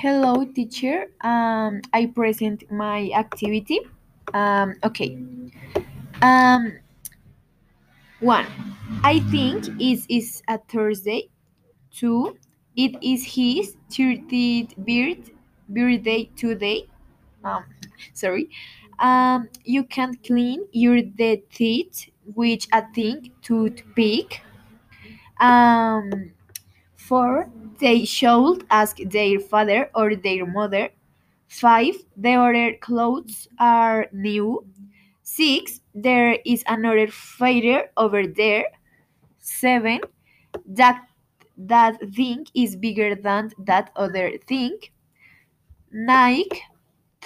Hello, teacher. Um, I present my activity. Um, okay. Um, one, I think it is a Thursday. Two, it is his 30th birth, birthday today. Um, sorry. Um, you can clean your teeth with a thin toothpick. Um, four, they should ask their father or their mother 5. The clothes are new. 6. There is another fire over there. 7. That that thing is bigger than that other thing. Nike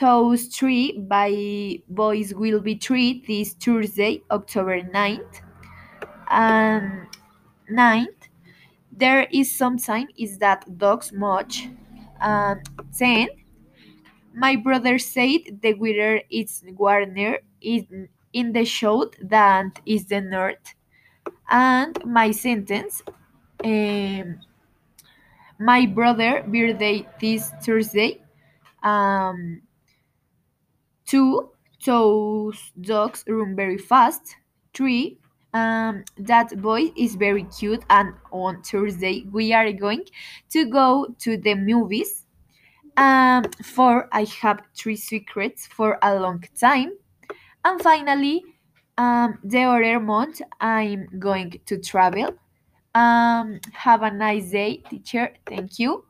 those three by boys will be three this Thursday, October 9th. And ninth, um, there is some sign is that dogs much. And 10 my brother said the weather is warmer in, in the south than is the north. And my sentence, um, my brother birthday this Thursday. Um, two, those dogs run very fast. Three, um, that boy is very cute. And on Thursday we are going to go to the movies um, four, I have three secrets for a long time. And finally, um, the other month, I'm going to travel. Um, have a nice day, teacher. Thank you.